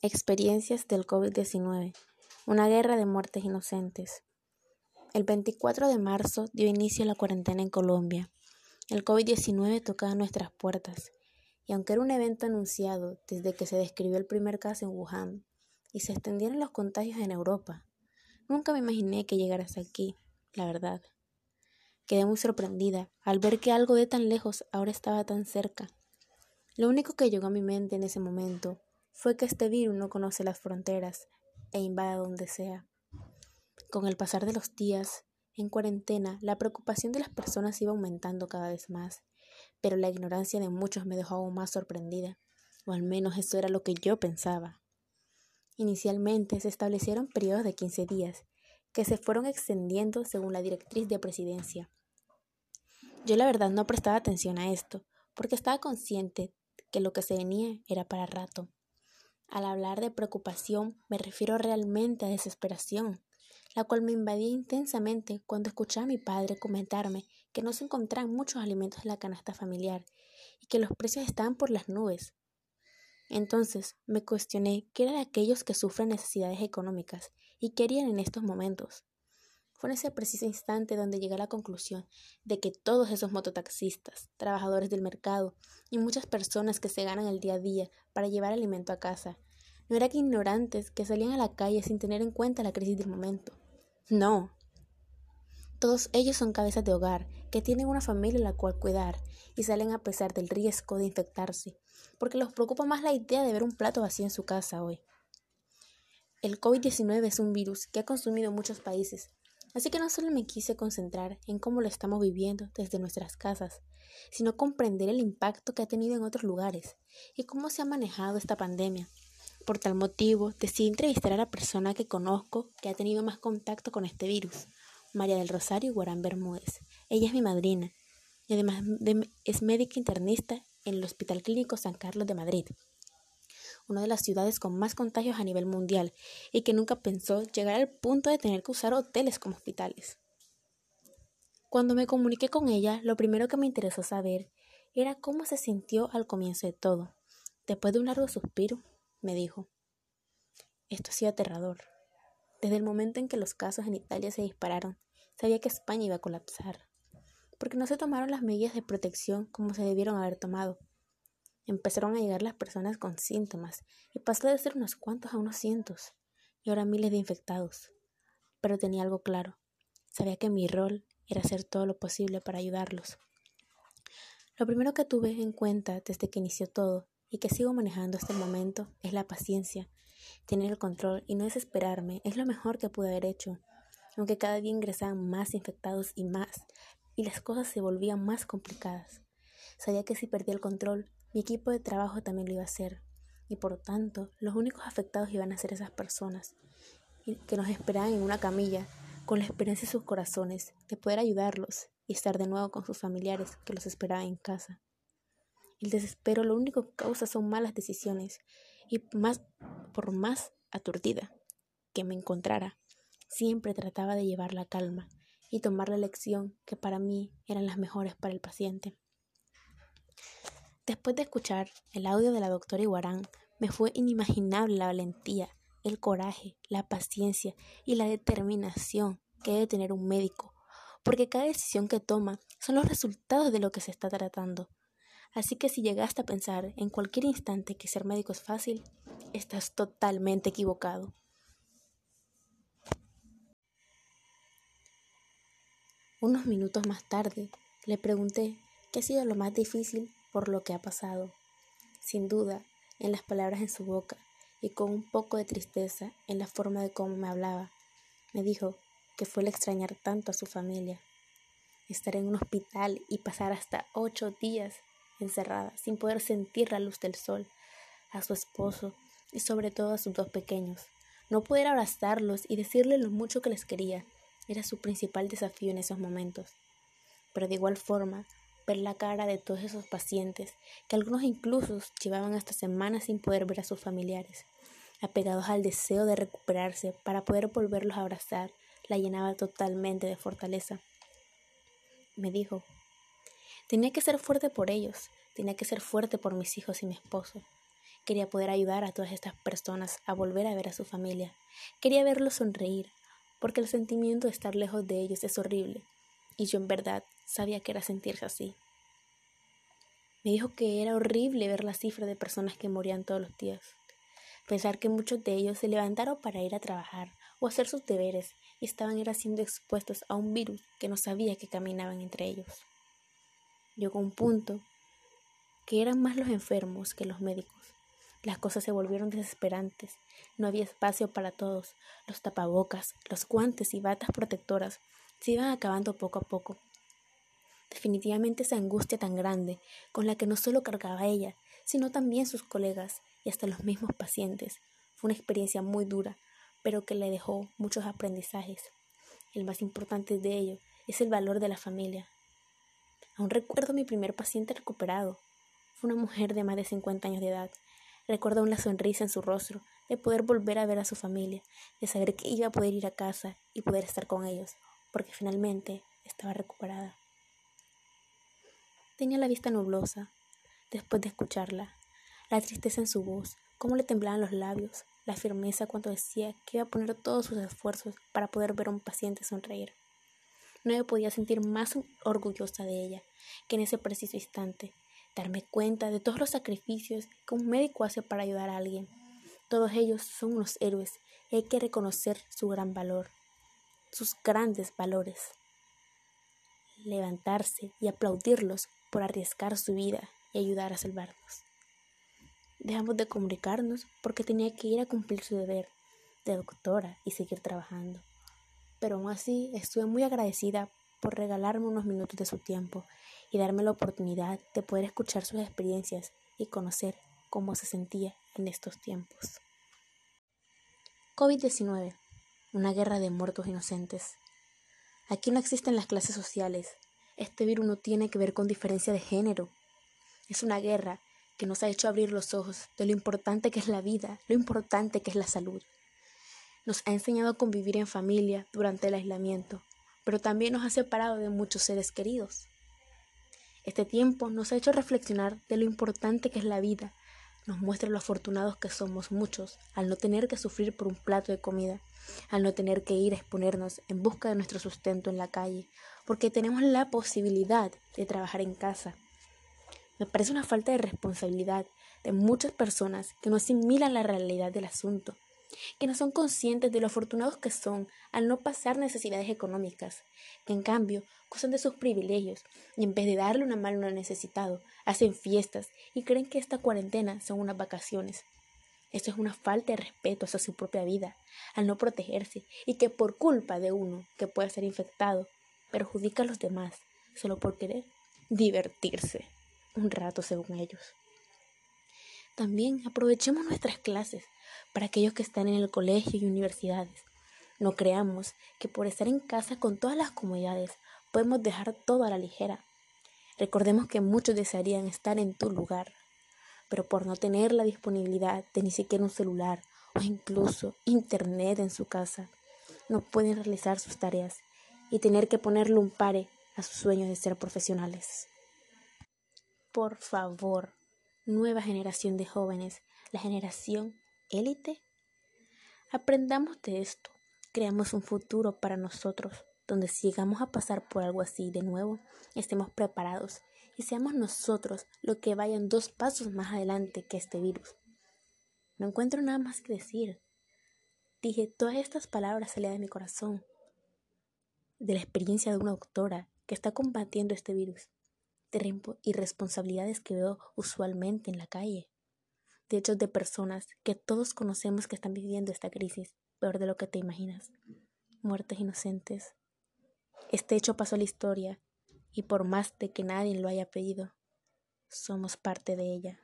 Experiencias del COVID-19. Una guerra de muertes inocentes. El 24 de marzo dio inicio a la cuarentena en Colombia. El COVID-19 tocaba nuestras puertas, y aunque era un evento anunciado desde que se describió el primer caso en Wuhan y se extendieron los contagios en Europa, nunca me imaginé que llegara hasta aquí, la verdad. Quedé muy sorprendida al ver que algo de tan lejos ahora estaba tan cerca. Lo único que llegó a mi mente en ese momento fue que este virus no conoce las fronteras e invada donde sea. Con el pasar de los días, en cuarentena, la preocupación de las personas iba aumentando cada vez más, pero la ignorancia de muchos me dejó aún más sorprendida, o al menos eso era lo que yo pensaba. Inicialmente se establecieron periodos de 15 días, que se fueron extendiendo según la directriz de presidencia. Yo la verdad no prestaba atención a esto, porque estaba consciente que lo que se venía era para rato. Al hablar de preocupación me refiero realmente a desesperación, la cual me invadía intensamente cuando escuchaba a mi padre comentarme que no se encontraban muchos alimentos en la canasta familiar y que los precios estaban por las nubes. Entonces me cuestioné qué era de aquellos que sufren necesidades económicas y qué harían en estos momentos. Fue en ese preciso instante donde llegué a la conclusión de que todos esos mototaxistas, trabajadores del mercado y muchas personas que se ganan el día a día para llevar alimento a casa, no eran ignorantes que salían a la calle sin tener en cuenta la crisis del momento. No. Todos ellos son cabezas de hogar, que tienen una familia a la cual cuidar y salen a pesar del riesgo de infectarse, porque los preocupa más la idea de ver un plato vacío en su casa hoy. El COVID-19 es un virus que ha consumido muchos países, Así que no solo me quise concentrar en cómo lo estamos viviendo desde nuestras casas, sino comprender el impacto que ha tenido en otros lugares y cómo se ha manejado esta pandemia. Por tal motivo, decidí entrevistar a la persona que conozco que ha tenido más contacto con este virus, María del Rosario Guarán Bermúdez. Ella es mi madrina y además es médica internista en el Hospital Clínico San Carlos de Madrid una de las ciudades con más contagios a nivel mundial, y que nunca pensó llegar al punto de tener que usar hoteles como hospitales. Cuando me comuniqué con ella, lo primero que me interesó saber era cómo se sintió al comienzo de todo. Después de un largo suspiro, me dijo, esto ha sido aterrador. Desde el momento en que los casos en Italia se dispararon, sabía que España iba a colapsar, porque no se tomaron las medidas de protección como se debieron haber tomado. Empezaron a llegar las personas con síntomas y pasó de ser unos cuantos a unos cientos y ahora miles de infectados. Pero tenía algo claro. Sabía que mi rol era hacer todo lo posible para ayudarlos. Lo primero que tuve en cuenta desde que inició todo y que sigo manejando hasta el momento es la paciencia. Tener el control y no desesperarme es lo mejor que pude haber hecho. Aunque cada día ingresaban más infectados y más, y las cosas se volvían más complicadas. Sabía que si perdía el control, mi equipo de trabajo también lo iba a hacer, y por tanto, los únicos afectados iban a ser esas personas, que nos esperaban en una camilla, con la esperanza en sus corazones de poder ayudarlos y estar de nuevo con sus familiares que los esperaban en casa. El desespero lo único que causa son malas decisiones, y más, por más aturdida que me encontrara, siempre trataba de llevar la calma y tomar la lección que para mí eran las mejores para el paciente. Después de escuchar el audio de la doctora Iguarán, me fue inimaginable la valentía, el coraje, la paciencia y la determinación que debe tener un médico, porque cada decisión que toma son los resultados de lo que se está tratando. Así que si llegaste a pensar en cualquier instante que ser médico es fácil, estás totalmente equivocado. Unos minutos más tarde, le pregunté qué ha sido lo más difícil por lo que ha pasado. Sin duda, en las palabras en su boca y con un poco de tristeza en la forma de cómo me hablaba, me dijo que fue extrañar tanto a su familia, estar en un hospital y pasar hasta ocho días encerrada sin poder sentir la luz del sol, a su esposo y sobre todo a sus dos pequeños. No poder abrazarlos y decirles lo mucho que les quería era su principal desafío en esos momentos. Pero de igual forma, ver la cara de todos esos pacientes, que algunos incluso llevaban hasta semanas sin poder ver a sus familiares, apegados al deseo de recuperarse para poder volverlos a abrazar, la llenaba totalmente de fortaleza. Me dijo, tenía que ser fuerte por ellos, tenía que ser fuerte por mis hijos y mi esposo. Quería poder ayudar a todas estas personas a volver a ver a su familia. Quería verlos sonreír, porque el sentimiento de estar lejos de ellos es horrible, y yo en verdad sabía que era sentirse así. Me dijo que era horrible ver la cifra de personas que morían todos los días. Pensar que muchos de ellos se levantaron para ir a trabajar o hacer sus deberes y estaban era siendo expuestos a un virus que no sabía que caminaban entre ellos. Llegó un punto que eran más los enfermos que los médicos. Las cosas se volvieron desesperantes. No había espacio para todos. Los tapabocas, los guantes y batas protectoras se iban acabando poco a poco. Definitivamente esa angustia tan grande con la que no solo cargaba ella, sino también sus colegas y hasta los mismos pacientes, fue una experiencia muy dura, pero que le dejó muchos aprendizajes. El más importante de ello es el valor de la familia. Aún recuerdo mi primer paciente recuperado. Fue una mujer de más de 50 años de edad. Recuerdo aún la sonrisa en su rostro, de poder volver a ver a su familia, de saber que iba a poder ir a casa y poder estar con ellos, porque finalmente estaba recuperada. Tenía la vista nublosa, después de escucharla, la tristeza en su voz, cómo le temblaban los labios, la firmeza cuando decía que iba a poner todos sus esfuerzos para poder ver a un paciente sonreír. No me podía sentir más orgullosa de ella que en ese preciso instante, darme cuenta de todos los sacrificios que un médico hace para ayudar a alguien. Todos ellos son unos héroes y hay que reconocer su gran valor, sus grandes valores. Levantarse y aplaudirlos por arriesgar su vida y ayudar a salvarnos. Dejamos de comunicarnos porque tenía que ir a cumplir su deber de doctora y seguir trabajando. Pero aún así estuve muy agradecida por regalarme unos minutos de su tiempo y darme la oportunidad de poder escuchar sus experiencias y conocer cómo se sentía en estos tiempos. COVID-19, una guerra de muertos inocentes. Aquí no existen las clases sociales. Este virus no tiene que ver con diferencia de género. Es una guerra que nos ha hecho abrir los ojos de lo importante que es la vida, lo importante que es la salud. Nos ha enseñado a convivir en familia durante el aislamiento, pero también nos ha separado de muchos seres queridos. Este tiempo nos ha hecho reflexionar de lo importante que es la vida, nos muestra lo afortunados que somos muchos al no tener que sufrir por un plato de comida, al no tener que ir a exponernos en busca de nuestro sustento en la calle, porque tenemos la posibilidad de trabajar en casa me parece una falta de responsabilidad de muchas personas que no asimilan la realidad del asunto, que no son conscientes de lo afortunados que son al no pasar necesidades económicas, que en cambio gozan de sus privilegios y en vez de darle una mano al necesitado, hacen fiestas y creen que esta cuarentena son unas vacaciones. Esto es una falta de respeto hacia su propia vida, al no protegerse y que por culpa de uno que puede ser infectado, perjudica a los demás solo por querer divertirse un rato según ellos. También aprovechemos nuestras clases para aquellos que están en el colegio y universidades. No creamos que por estar en casa con todas las comodidades podemos dejar todo a la ligera. Recordemos que muchos desearían estar en tu lugar, pero por no tener la disponibilidad de ni siquiera un celular o incluso internet en su casa, no pueden realizar sus tareas y tener que ponerle un pare a sus sueños de ser profesionales. Por favor, nueva generación de jóvenes, la generación élite. Aprendamos de esto, creamos un futuro para nosotros, donde si llegamos a pasar por algo así de nuevo, estemos preparados y seamos nosotros los que vayan dos pasos más adelante que este virus. No encuentro nada más que decir. Dije todas estas palabras salían de mi corazón, de la experiencia de una doctora que está combatiendo este virus de irresponsabilidades que veo usualmente en la calle, de hechos de personas que todos conocemos que están viviendo esta crisis, peor de lo que te imaginas, muertes inocentes. Este hecho pasó a la historia y por más de que nadie lo haya pedido, somos parte de ella.